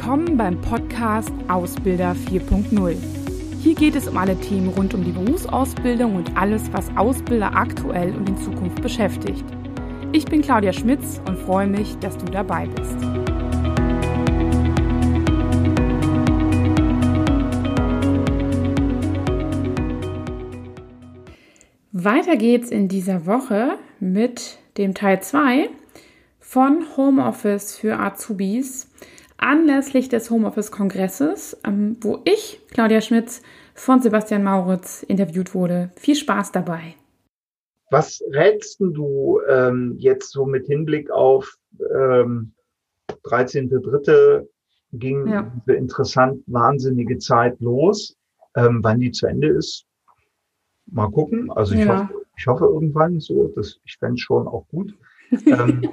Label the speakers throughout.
Speaker 1: Willkommen beim Podcast Ausbilder 4.0. Hier geht es um alle Themen rund um die Berufsausbildung und alles, was Ausbilder aktuell und in Zukunft beschäftigt. Ich bin Claudia Schmitz und freue mich, dass du dabei bist. Weiter geht's in dieser Woche mit dem Teil 2 von Homeoffice für Azubis anlässlich des Homeoffice-Kongresses, ähm, wo ich, Claudia Schmitz, von Sebastian Mauritz interviewt wurde. Viel Spaß dabei.
Speaker 2: Was rätst du ähm, jetzt so mit Hinblick auf ähm, 13.3. ging ja. diese interessant wahnsinnige Zeit los. Ähm, wann die zu Ende ist, mal gucken. Also ich, ja. hoffe, ich hoffe irgendwann so. Das, ich fände schon auch gut. ähm,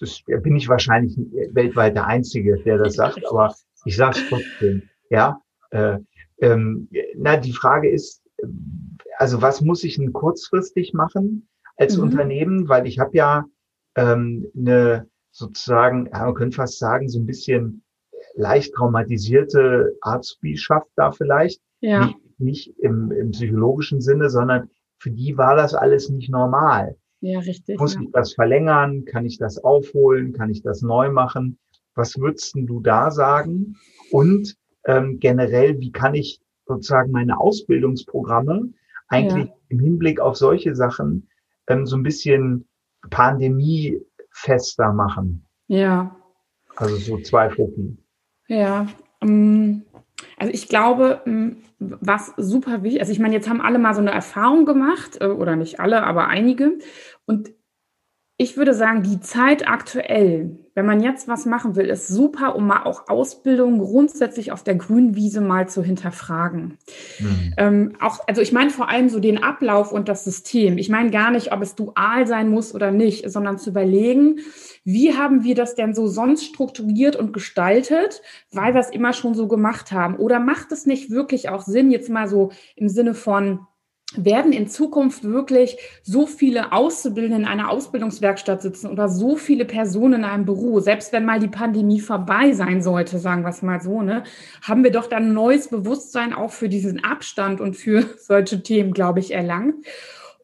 Speaker 2: das bin ich wahrscheinlich weltweit der Einzige, der das sagt, aber ich sage es trotzdem. Ja, äh, ähm, na die Frage ist, also was muss ich denn kurzfristig machen als mhm. Unternehmen, weil ich habe ja ähm, eine sozusagen, ja, man könnte fast sagen, so ein bisschen leicht traumatisierte Arztbischaft da vielleicht. Ja. Nicht, nicht im, im psychologischen Sinne, sondern für die war das alles nicht normal. Ja, richtig. Muss ja. ich das verlängern? Kann ich das aufholen? Kann ich das neu machen? Was würdest du da sagen? Und ähm, generell, wie kann ich sozusagen meine Ausbildungsprogramme eigentlich ja. im Hinblick auf solche Sachen ähm, so ein bisschen pandemiefester machen?
Speaker 1: Ja.
Speaker 2: Also so zwei Foki.
Speaker 1: Ja. Um, also ich glaube, was super wichtig, also ich meine, jetzt haben alle mal so eine Erfahrung gemacht, äh, oder nicht alle, aber einige. Und ich würde sagen, die Zeit aktuell, wenn man jetzt was machen will, ist super, um mal auch Ausbildung grundsätzlich auf der grünen Wiese mal zu hinterfragen. Mhm. Ähm, auch, also ich meine vor allem so den Ablauf und das System. Ich meine gar nicht, ob es dual sein muss oder nicht, sondern zu überlegen, wie haben wir das denn so sonst strukturiert und gestaltet, weil wir es immer schon so gemacht haben? Oder macht es nicht wirklich auch Sinn, jetzt mal so im Sinne von, werden in Zukunft wirklich so viele Auszubildende in einer Ausbildungswerkstatt sitzen oder so viele Personen in einem Büro, selbst wenn mal die Pandemie vorbei sein sollte, sagen wir es mal so, ne, haben wir doch dann neues Bewusstsein auch für diesen Abstand und für solche Themen, glaube ich, erlangt.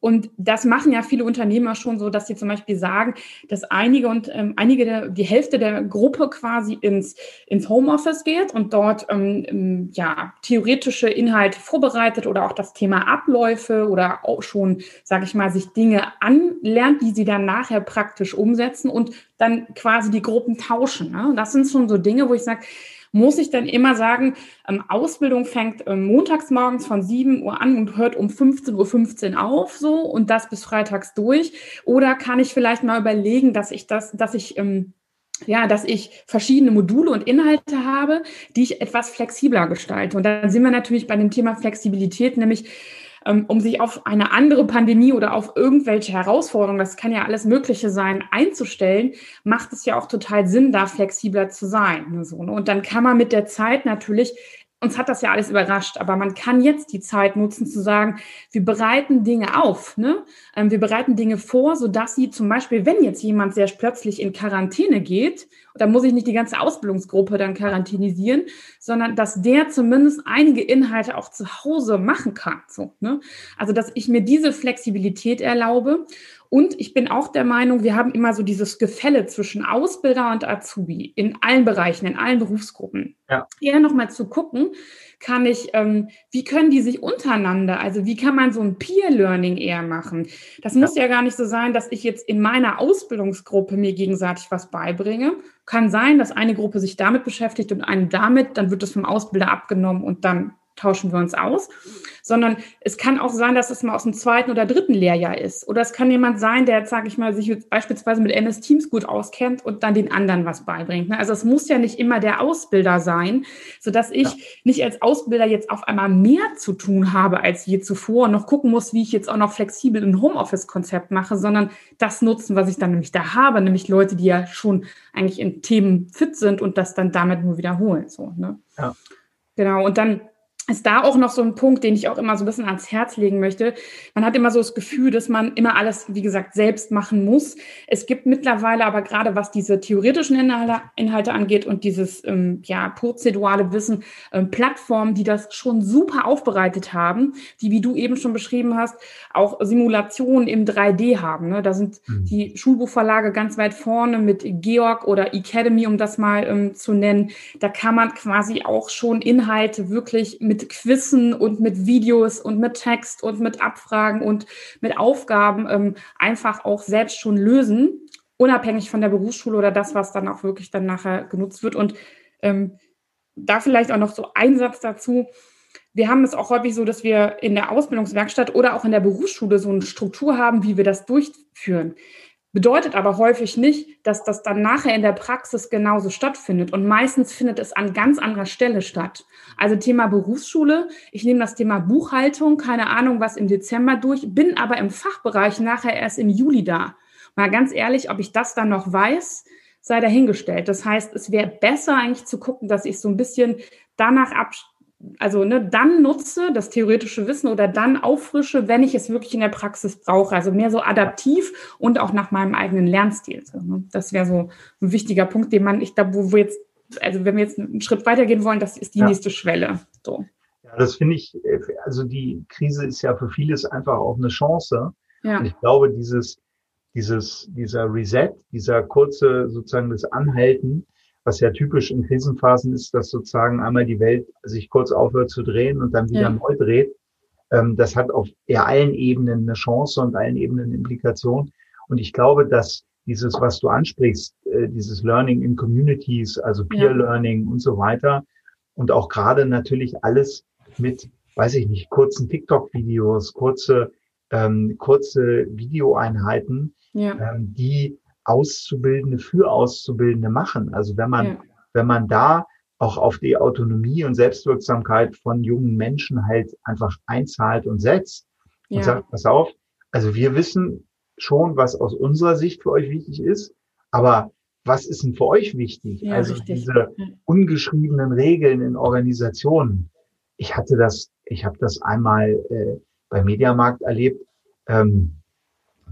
Speaker 1: Und das machen ja viele Unternehmer schon so, dass sie zum Beispiel sagen, dass einige und ähm, einige der, die Hälfte der Gruppe quasi ins, ins Homeoffice geht und dort ähm, ähm, ja theoretische Inhalte vorbereitet oder auch das Thema Abläufe oder auch schon, sage ich mal, sich Dinge anlernt, die sie dann nachher praktisch umsetzen und dann quasi die Gruppen tauschen. Ne? Das sind schon so Dinge, wo ich sage, muss ich dann immer sagen, ähm, Ausbildung fängt ähm, montags morgens von 7 Uhr an und hört um 15.15 Uhr auf so und das bis freitags durch? Oder kann ich vielleicht mal überlegen, dass ich das, dass ich ähm, ja, dass ich verschiedene Module und Inhalte habe, die ich etwas flexibler gestalte. Und dann sind wir natürlich bei dem Thema Flexibilität, nämlich um sich auf eine andere Pandemie oder auf irgendwelche Herausforderungen, das kann ja alles Mögliche sein, einzustellen, macht es ja auch total Sinn, da flexibler zu sein. Ne, ne? Und dann kann man mit der Zeit natürlich uns hat das ja alles überrascht, aber man kann jetzt die Zeit nutzen zu sagen, wir bereiten Dinge auf, ne? Ähm, wir bereiten Dinge vor, sodass sie zum Beispiel, wenn jetzt jemand sehr plötzlich in Quarantäne geht, da muss ich nicht die ganze Ausbildungsgruppe dann quarantänisieren, sondern dass der zumindest einige Inhalte auch zu Hause machen kann. So, ne? Also dass ich mir diese Flexibilität erlaube und ich bin auch der Meinung, wir haben immer so dieses Gefälle zwischen Ausbilder und Azubi in allen Bereichen, in allen Berufsgruppen. Ja. Eher nochmal zu gucken, kann ich, ähm, wie können die sich untereinander, also wie kann man so ein Peer-Learning eher machen? Das muss ja gar nicht so sein, dass ich jetzt in meiner Ausbildungsgruppe mir gegenseitig was beibringe. Kann sein, dass eine Gruppe sich damit beschäftigt und eine damit, dann wird das vom Ausbilder abgenommen und dann tauschen wir uns aus, sondern es kann auch sein, dass es mal aus dem zweiten oder dritten Lehrjahr ist. Oder es kann jemand sein, der, sage ich mal, sich beispielsweise mit MS Teams gut auskennt und dann den anderen was beibringt. Ne? Also es muss ja nicht immer der Ausbilder sein, sodass ich ja. nicht als Ausbilder jetzt auf einmal mehr zu tun habe als je zuvor und noch gucken muss, wie ich jetzt auch noch flexibel ein Homeoffice-Konzept mache, sondern das nutzen, was ich dann nämlich da habe, nämlich Leute, die ja schon eigentlich in Themen fit sind und das dann damit nur wiederholen. So, ne? Ja. Genau. Und dann ist da auch noch so ein Punkt, den ich auch immer so ein bisschen ans Herz legen möchte. Man hat immer so das Gefühl, dass man immer alles, wie gesagt, selbst machen muss. Es gibt mittlerweile aber gerade, was diese theoretischen Inhalte, Inhalte angeht und dieses ähm, ja, prozedurale Wissen, ähm, Plattformen, die das schon super aufbereitet haben, die, wie du eben schon beschrieben hast, auch Simulationen im 3D haben. Ne? Da sind mhm. die Schulbuchverlage ganz weit vorne mit Georg oder Academy, um das mal ähm, zu nennen. Da kann man quasi auch schon Inhalte wirklich mit mit Quizzen und mit Videos und mit Text und mit Abfragen und mit Aufgaben ähm, einfach auch selbst schon lösen, unabhängig von der Berufsschule oder das, was dann auch wirklich dann nachher genutzt wird. Und ähm, da vielleicht auch noch so ein Satz dazu. Wir haben es auch häufig so, dass wir in der Ausbildungswerkstatt oder auch in der Berufsschule so eine Struktur haben, wie wir das durchführen. Bedeutet aber häufig nicht, dass das dann nachher in der Praxis genauso stattfindet. Und meistens findet es an ganz anderer Stelle statt. Also Thema Berufsschule. Ich nehme das Thema Buchhaltung, keine Ahnung, was im Dezember durch, bin aber im Fachbereich nachher erst im Juli da. Mal ganz ehrlich, ob ich das dann noch weiß, sei dahingestellt. Das heißt, es wäre besser eigentlich zu gucken, dass ich so ein bisschen danach ab, also ne, dann nutze, das theoretische Wissen oder dann auffrische, wenn ich es wirklich in der Praxis brauche. Also mehr so adaptiv und auch nach meinem eigenen Lernstil. So, ne? Das wäre so ein wichtiger Punkt, den man, ich glaube, wo wir jetzt, also wenn wir jetzt einen Schritt weitergehen wollen, das ist die ja. nächste Schwelle. So.
Speaker 2: Ja, das finde ich, also die Krise ist ja für vieles einfach auch eine Chance. Ja. Und ich glaube, dieses, dieses, dieser Reset, dieser kurze sozusagen das Anhalten, was ja typisch in Krisenphasen ist, dass sozusagen einmal die Welt sich kurz aufhört zu drehen und dann wieder ja. neu dreht. Ähm, das hat auf eher allen Ebenen eine Chance und allen Ebenen eine Implikation. Und ich glaube, dass dieses, was du ansprichst, äh, dieses Learning in Communities, also Peer ja. Learning und so weiter, und auch gerade natürlich alles mit, weiß ich nicht, kurzen TikTok-Videos, kurze, ähm, kurze Videoeinheiten, ja. ähm, die Auszubildende für Auszubildende machen. Also wenn man, ja. wenn man da auch auf die Autonomie und Selbstwirksamkeit von jungen Menschen halt einfach einzahlt und setzt und ja. sagt, pass auf, also wir wissen schon, was aus unserer Sicht für euch wichtig ist, aber was ist denn für euch wichtig? Ja, also richtig. diese ungeschriebenen Regeln in Organisationen. Ich hatte das, ich habe das einmal äh, bei Mediamarkt erlebt. Ähm,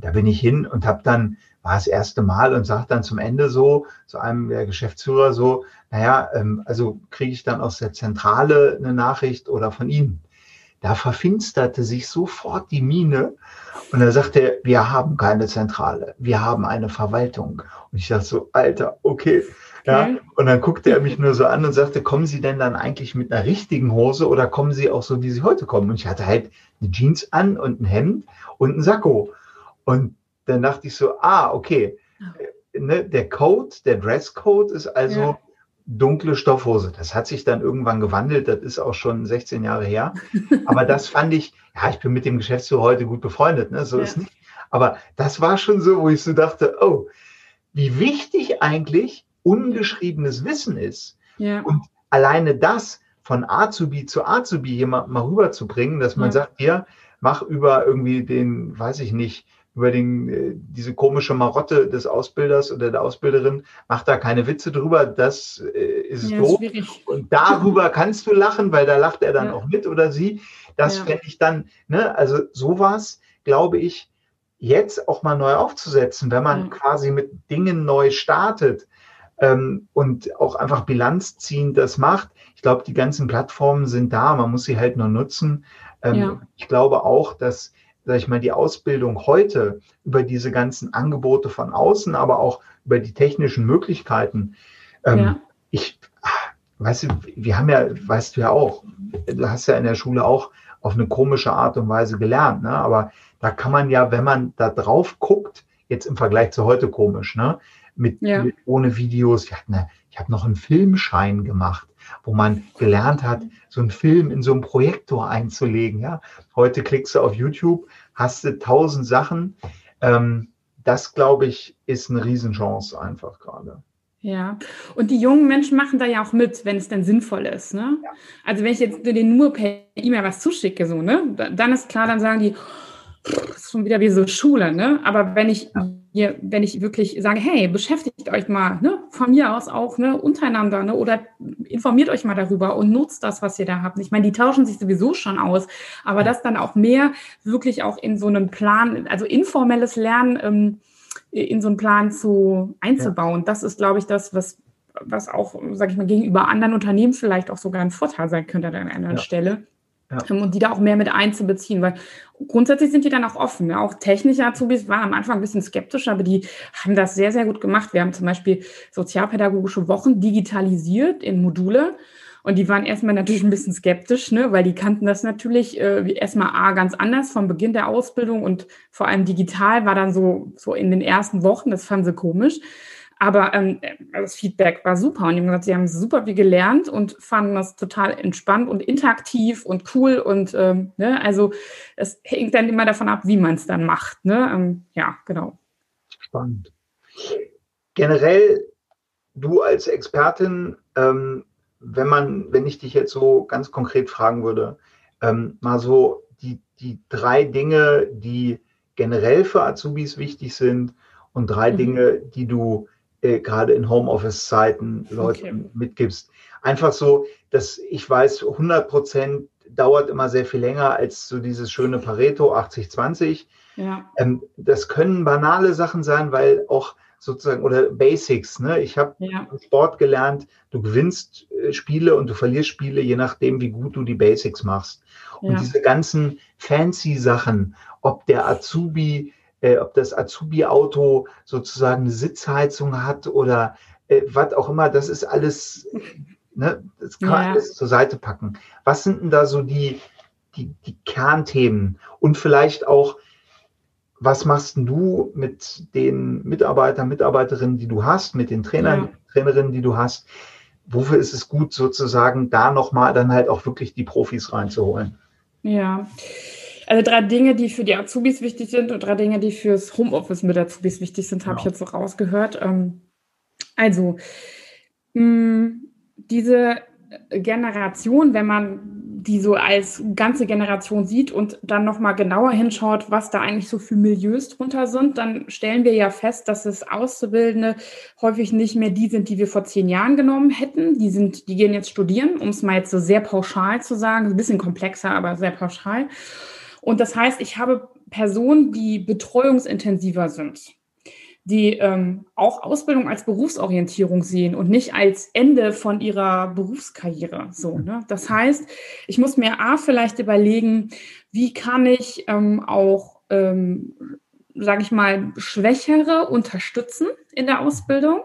Speaker 2: da bin ich hin und habe dann war das erste Mal und sagt dann zum Ende so, zu einem der Geschäftsführer so, naja, ähm, also kriege ich dann aus der Zentrale eine Nachricht oder von Ihnen. Da verfinsterte sich sofort die Mine und er sagte, wir haben keine Zentrale, wir haben eine Verwaltung. Und ich dachte so, Alter, okay. Ja, und dann guckte er mich nur so an und sagte, kommen Sie denn dann eigentlich mit einer richtigen Hose oder kommen Sie auch so, wie Sie heute kommen? Und ich hatte halt eine Jeans an und ein Hemd und ein Sakko. Und dann dachte ich so, ah, okay, ne, der Code, der Dresscode ist also ja. dunkle Stoffhose. Das hat sich dann irgendwann gewandelt, das ist auch schon 16 Jahre her. Aber das fand ich, ja, ich bin mit dem Geschäftsführer heute gut befreundet, ne? so ja. ist nicht. Aber das war schon so, wo ich so dachte, oh, wie wichtig eigentlich ungeschriebenes Wissen ist. Ja. Und alleine das von A zu B zu A zu B jemand mal rüberzubringen, dass man sagt, ja, mach über irgendwie den, weiß ich nicht, über den, äh, diese komische Marotte des Ausbilders oder der Ausbilderin, mach da keine Witze drüber, das äh, ist ja, doof. Schwierig. Und darüber kannst du lachen, weil da lacht er dann ja. auch mit oder sie. Das ja. fände ich dann, ne, also sowas, glaube ich, jetzt auch mal neu aufzusetzen, wenn man ja. quasi mit Dingen neu startet ähm, und auch einfach Bilanz ziehen, das macht. Ich glaube, die ganzen Plattformen sind da, man muss sie halt nur nutzen. Ähm. Ich glaube auch, dass sag ich mal, die Ausbildung heute über diese ganzen Angebote von außen, aber auch über die technischen Möglichkeiten. Ähm, ja. Ich, weißt du, wir haben ja, weißt du ja auch, du hast ja in der Schule auch auf eine komische Art und Weise gelernt, ne? aber da kann man ja, wenn man da drauf guckt, jetzt im Vergleich zu heute komisch, ne? mit, ja. mit ohne Videos, ich, hatte ich habe noch einen Filmschein gemacht wo man gelernt hat, so einen Film in so einen Projektor einzulegen. Ja, heute klickst du auf YouTube, hast du tausend Sachen. Ähm, das, glaube ich, ist eine Riesenchance einfach gerade.
Speaker 1: Ja, und die jungen Menschen machen da ja auch mit, wenn es denn sinnvoll ist. Ne? Ja. Also wenn ich jetzt denen nur per E-Mail was zuschicke, so, ne, dann ist klar, dann sagen die, ist schon wieder wie so Schule, ne? Aber wenn ich hier, wenn ich wirklich sage, hey, beschäftigt euch mal, ne, von mir aus auch, ne, untereinander, ne, oder informiert euch mal darüber und nutzt das, was ihr da habt. Ich meine, die tauschen sich sowieso schon aus, aber das dann auch mehr wirklich auch in so einen Plan, also informelles Lernen ähm, in so einen Plan zu einzubauen, ja. das ist, glaube ich, das, was was auch, sage ich mal, gegenüber anderen Unternehmen vielleicht auch sogar ein Vorteil sein könnte an einer anderen ja. Stelle. Ja. Ähm, und die da auch mehr mit einzubeziehen, weil grundsätzlich sind die dann auch offen. Ne? Auch technische Azubis waren am Anfang ein bisschen skeptisch, aber die haben das sehr, sehr gut gemacht. Wir haben zum Beispiel sozialpädagogische Wochen digitalisiert in Module. Und die waren erstmal natürlich ein bisschen skeptisch, ne, weil die kannten das natürlich äh, erstmal A ganz anders vom Beginn der Ausbildung und vor allem digital war dann so, so in den ersten Wochen, das fanden sie komisch. Aber ähm, das Feedback war super und die haben gesagt, sie haben super viel gelernt und fanden das total entspannt und interaktiv und cool. Und ähm, ne, also es hängt dann immer davon ab, wie man es dann macht. Ne? Ähm, ja, genau.
Speaker 2: Spannend. Generell, du als Expertin, ähm, wenn man, wenn ich dich jetzt so ganz konkret fragen würde, ähm, mal so die, die drei Dinge, die generell für Azubis wichtig sind und drei mhm. Dinge, die du äh, gerade in Homeoffice-Zeiten Leuten okay. mitgibst. Einfach so, dass ich weiß, 100 Prozent dauert immer sehr viel länger als so dieses schöne Pareto 80-20. Ja. Ähm, das können banale Sachen sein, weil auch sozusagen oder Basics. Ne? Ich habe ja. Sport gelernt, du gewinnst äh, Spiele und du verlierst Spiele, je nachdem, wie gut du die Basics machst. Und ja. diese ganzen fancy Sachen, ob der Azubi äh, ob das Azubi-Auto sozusagen eine Sitzheizung hat oder äh, was auch immer, das ist alles, ne, das kann man ja. alles zur Seite packen. Was sind denn da so die, die, die Kernthemen? Und vielleicht auch, was machst du mit den Mitarbeitern, Mitarbeiterinnen, die du hast, mit den Trainern, ja. Trainerinnen, die du hast? Wofür ist es gut, sozusagen da nochmal dann halt auch wirklich die Profis reinzuholen?
Speaker 1: Ja, also drei Dinge, die für die Azubis wichtig sind und drei Dinge, die fürs Homeoffice mit Azubis wichtig sind, habe ja. ich jetzt so rausgehört. Ähm, also, mh, diese Generation, wenn man die so als ganze Generation sieht und dann nochmal genauer hinschaut, was da eigentlich so für Milieus drunter sind, dann stellen wir ja fest, dass es Auszubildende häufig nicht mehr die sind, die wir vor zehn Jahren genommen hätten. Die sind, die gehen jetzt studieren, um es mal jetzt so sehr pauschal zu sagen, ein bisschen komplexer, aber sehr pauschal. Und das heißt, ich habe Personen, die betreuungsintensiver sind, die ähm, auch Ausbildung als Berufsorientierung sehen und nicht als Ende von ihrer Berufskarriere. So, ne? Das heißt, ich muss mir A vielleicht überlegen, wie kann ich ähm, auch, ähm, sage ich mal, Schwächere unterstützen in der Ausbildung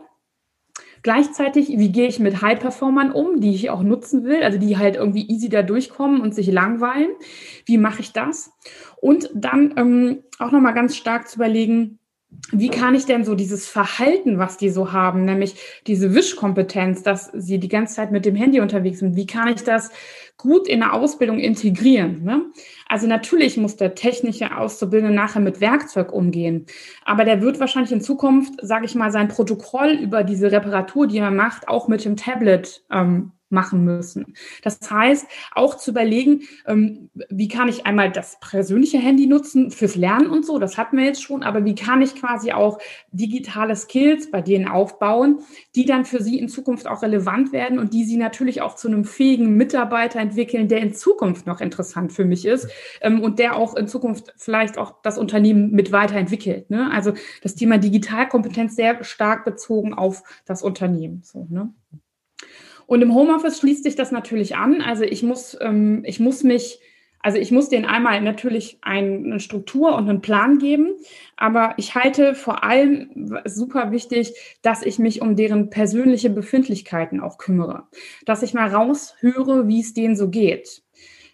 Speaker 1: Gleichzeitig, wie gehe ich mit High-Performern um, die ich auch nutzen will, also die halt irgendwie easy da durchkommen und sich langweilen. Wie mache ich das? Und dann ähm, auch nochmal ganz stark zu überlegen, wie kann ich denn so dieses Verhalten, was die so haben, nämlich diese Wischkompetenz, dass sie die ganze Zeit mit dem Handy unterwegs sind, wie kann ich das gut in der Ausbildung integrieren? Ne? Also natürlich muss der technische Auszubildende nachher mit Werkzeug umgehen, aber der wird wahrscheinlich in Zukunft, sage ich mal, sein Protokoll über diese Reparatur, die er macht, auch mit dem Tablet ähm, machen müssen. Das heißt, auch zu überlegen, ähm, wie kann ich einmal das persönliche Handy nutzen fürs Lernen und so, das hatten wir jetzt schon, aber wie kann ich quasi auch digitale Skills bei denen aufbauen, die dann für sie in Zukunft auch relevant werden und die sie natürlich auch zu einem fähigen Mitarbeiter entwickeln, der in Zukunft noch interessant für mich ist ähm, und der auch in Zukunft vielleicht auch das Unternehmen mit weiterentwickelt. Ne? Also das Thema Digitalkompetenz sehr stark bezogen auf das Unternehmen. So, ne? Und im Homeoffice schließt sich das natürlich an. Also ich muss, ähm, ich muss mich, also ich muss denen einmal natürlich eine Struktur und einen Plan geben, aber ich halte vor allem super wichtig, dass ich mich um deren persönliche Befindlichkeiten auch kümmere, dass ich mal raushöre, wie es denen so geht.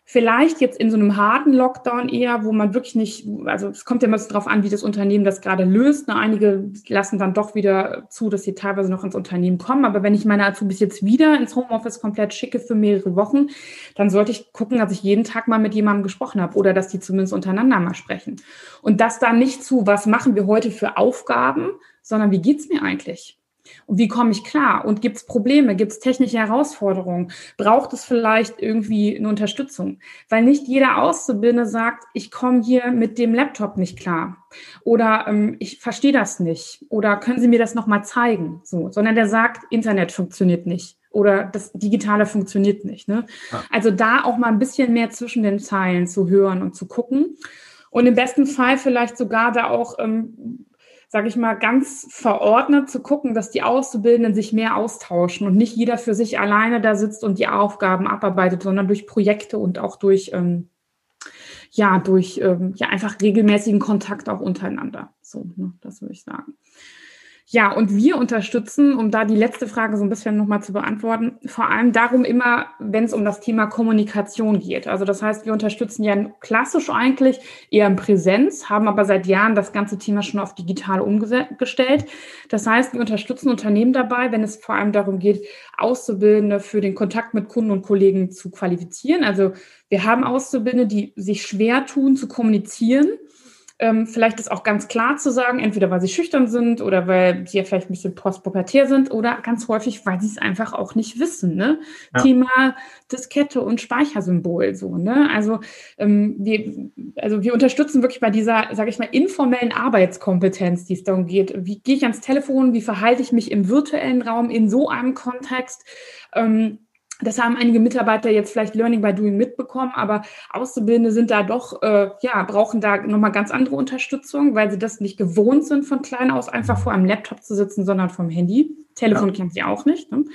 Speaker 1: Vielleicht jetzt in so einem harten Lockdown eher, wo man wirklich nicht, also es kommt ja immer so drauf an, wie das Unternehmen das gerade löst. Einige lassen dann doch wieder zu, dass sie teilweise noch ins Unternehmen kommen. Aber wenn ich meine Azubis jetzt wieder ins Homeoffice komplett schicke für mehrere Wochen, dann sollte ich gucken, dass ich jeden Tag mal mit jemandem gesprochen habe oder dass die zumindest untereinander mal sprechen. Und das dann nicht zu, was machen wir heute für Aufgaben, sondern wie geht's mir eigentlich? Und wie komme ich klar? Und gibt es Probleme? Gibt es technische Herausforderungen? Braucht es vielleicht irgendwie eine Unterstützung? Weil nicht jeder Auszubildende sagt, ich komme hier mit dem Laptop nicht klar. Oder ähm, ich verstehe das nicht. Oder können Sie mir das nochmal zeigen? So, sondern der sagt, Internet funktioniert nicht. Oder das Digitale funktioniert nicht. Ne? Ja. Also da auch mal ein bisschen mehr zwischen den Zeilen zu hören und zu gucken. Und im besten Fall vielleicht sogar da auch ähm, sage ich mal, ganz verordnet zu gucken, dass die Auszubildenden sich mehr austauschen und nicht jeder für sich alleine da sitzt und die Aufgaben abarbeitet, sondern durch Projekte und auch durch, ähm, ja, durch ähm, ja, einfach regelmäßigen Kontakt auch untereinander. So, ne, das würde ich sagen. Ja, und wir unterstützen, um da die letzte Frage so ein bisschen nochmal zu beantworten, vor allem darum immer, wenn es um das Thema Kommunikation geht. Also das heißt, wir unterstützen ja klassisch eigentlich eher in Präsenz, haben aber seit Jahren das ganze Thema schon auf digital umgestellt. Das heißt, wir unterstützen Unternehmen dabei, wenn es vor allem darum geht, Auszubildende für den Kontakt mit Kunden und Kollegen zu qualifizieren. Also wir haben Auszubildende, die sich schwer tun zu kommunizieren ähm, vielleicht ist auch ganz klar zu sagen, entweder weil sie schüchtern sind oder weil sie ja vielleicht ein bisschen postpubertär sind oder ganz häufig, weil sie es einfach auch nicht wissen. Ne? Ja. Thema Diskette und Speichersymbol so. Ne? Also, ähm, wir, also wir unterstützen wirklich bei dieser, sage ich mal, informellen Arbeitskompetenz, die es darum geht. Wie gehe ich ans Telefon? Wie verhalte ich mich im virtuellen Raum in so einem Kontext? Ähm, das haben einige Mitarbeiter jetzt vielleicht Learning by Doing mitbekommen, aber Auszubildende sind da doch, äh, ja, brauchen da nochmal ganz andere Unterstützung, weil sie das nicht gewohnt sind, von klein aus einfach vor einem Laptop zu sitzen, sondern vom Handy. Telefon ja. kennen sie auch nicht. Ne?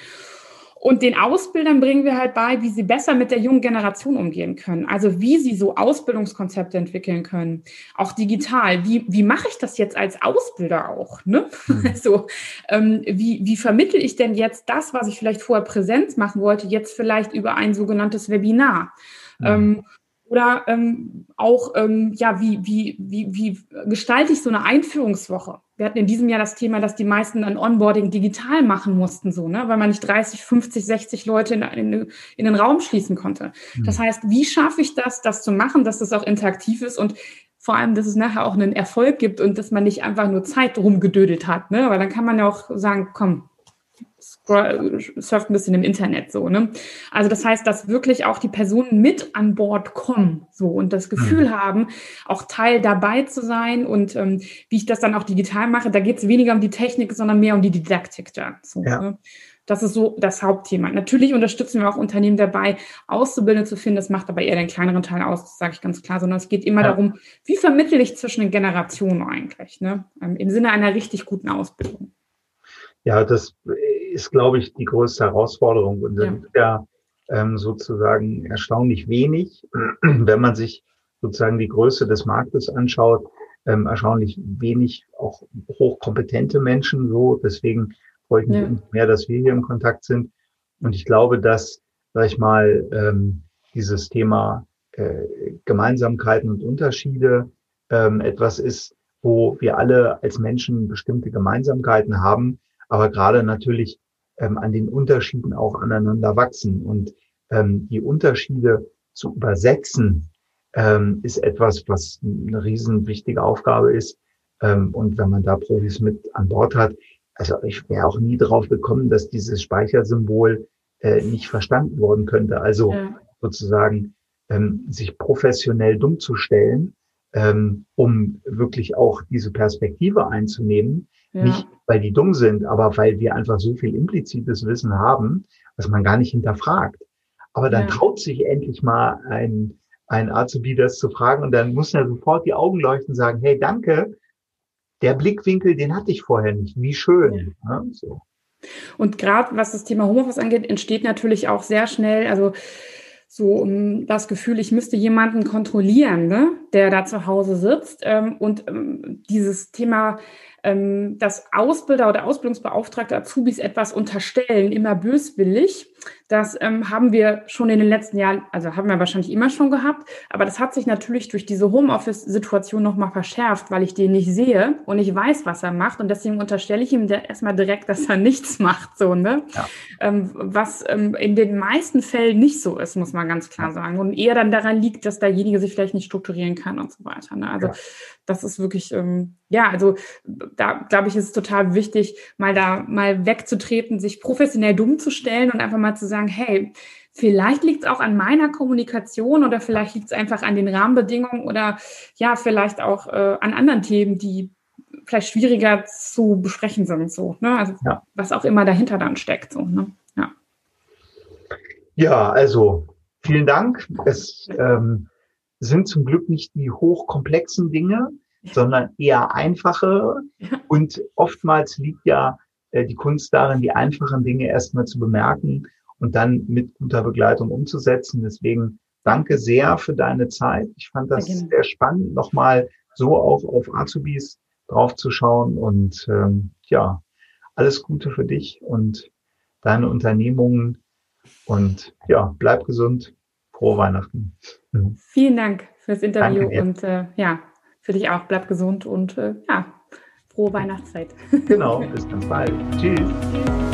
Speaker 1: Und den Ausbildern bringen wir halt bei, wie sie besser mit der jungen Generation umgehen können. Also wie sie so Ausbildungskonzepte entwickeln können, auch digital. Wie, wie mache ich das jetzt als Ausbilder auch? Ne? Mhm. Also ähm, wie, wie vermittel ich denn jetzt das, was ich vielleicht vorher Präsenz machen wollte, jetzt vielleicht über ein sogenanntes Webinar? Mhm. Ähm, oder ähm, auch, ähm, ja, wie, wie, wie, wie gestalte ich so eine Einführungswoche? Wir hatten in diesem Jahr das Thema, dass die meisten ein Onboarding digital machen mussten, so, ne? weil man nicht 30, 50, 60 Leute in, in, in den Raum schließen konnte. Mhm. Das heißt, wie schaffe ich das, das zu machen, dass das auch interaktiv ist und vor allem, dass es nachher auch einen Erfolg gibt und dass man nicht einfach nur Zeit rumgedödelt hat, ne? Weil dann kann man ja auch sagen, komm, surft ein bisschen im Internet so. Ne? Also das heißt, dass wirklich auch die Personen mit an Bord kommen so und das Gefühl mhm. haben, auch Teil dabei zu sein und ähm, wie ich das dann auch digital mache, da geht es weniger um die Technik, sondern mehr um die Didaktik da. So, ja. ne? Das ist so das Hauptthema. Natürlich unterstützen wir auch Unternehmen dabei, Auszubildende zu finden. Das macht aber eher den kleineren Teil aus, sage ich ganz klar, sondern es geht immer ja. darum, wie vermittle ich zwischen den Generationen eigentlich, ne? Ähm, im Sinne einer richtig guten Ausbildung.
Speaker 2: Ja, das ist, glaube ich, die größte Herausforderung. Und dann ja, ja ähm, sozusagen erstaunlich wenig, wenn man sich sozusagen die Größe des Marktes anschaut, ähm, erstaunlich wenig auch hochkompetente Menschen so. Deswegen freue ich mich ja. mehr, dass wir hier im Kontakt sind. Und ich glaube, dass, sag ich mal, ähm, dieses Thema äh, Gemeinsamkeiten und Unterschiede ähm, etwas ist, wo wir alle als Menschen bestimmte Gemeinsamkeiten haben, aber gerade natürlich ähm, an den Unterschieden auch aneinander wachsen. Und ähm, die Unterschiede zu übersetzen, ähm, ist etwas, was eine riesen wichtige Aufgabe ist. Ähm, und wenn man da Profis mit an Bord hat, also ich wäre auch nie drauf gekommen, dass dieses Speichersymbol äh, nicht verstanden worden könnte. Also ja. sozusagen ähm, sich professionell dumm zu stellen, ähm, um wirklich auch diese Perspektive einzunehmen, ja. Nicht, weil die dumm sind, aber weil wir einfach so viel implizites Wissen haben, was man gar nicht hinterfragt. Aber dann ja. traut sich endlich mal ein, ein Azubi das zu fragen und dann muss er sofort die Augen leuchten und sagen, hey, danke, der Blickwinkel, den hatte ich vorher nicht. Wie schön. Ja. so.
Speaker 1: Und gerade was das Thema Homeoffice angeht, entsteht natürlich auch sehr schnell, also so um das Gefühl, ich müsste jemanden kontrollieren, ne, der da zu Hause sitzt. Ähm, und ähm, dieses Thema ähm, dass Ausbilder oder Ausbildungsbeauftragte Azubis etwas unterstellen, immer böswillig. Das ähm, haben wir schon in den letzten Jahren, also haben wir wahrscheinlich immer schon gehabt, aber das hat sich natürlich durch diese Homeoffice-Situation nochmal verschärft, weil ich den nicht sehe und ich weiß, was er macht und deswegen unterstelle ich ihm erstmal direkt, dass er nichts macht, so, ne? Ja. Ähm, was ähm, in den meisten Fällen nicht so ist, muss man ganz klar sagen und eher dann daran liegt, dass derjenige sich vielleicht nicht strukturieren kann und so weiter. Ne? Also ja das ist wirklich, ähm, ja, also da glaube ich, ist es total wichtig, mal da mal wegzutreten, sich professionell dumm zu stellen und einfach mal zu sagen, hey, vielleicht liegt es auch an meiner Kommunikation oder vielleicht liegt es einfach an den Rahmenbedingungen oder ja, vielleicht auch äh, an anderen Themen, die vielleicht schwieriger zu besprechen sind, so, ne? Also ja. was auch immer dahinter dann steckt, so, ne? Ja.
Speaker 2: Ja, also vielen Dank. Es ähm, sind zum Glück nicht die hochkomplexen Dinge, sondern eher einfache. Und oftmals liegt ja äh, die Kunst darin, die einfachen Dinge erstmal zu bemerken und dann mit guter Begleitung umzusetzen. Deswegen danke sehr für deine Zeit. Ich fand das sehr, sehr spannend, nochmal so auch auf Azubis draufzuschauen. Und ähm, ja, alles Gute für dich und deine Unternehmungen. Und ja, bleib gesund. Frohe Weihnachten.
Speaker 1: Mhm. Vielen Dank fürs Interview und äh, ja, für dich auch. Bleib gesund und äh, ja, frohe Weihnachtszeit.
Speaker 2: Genau, bis ganz bald. Tschüss.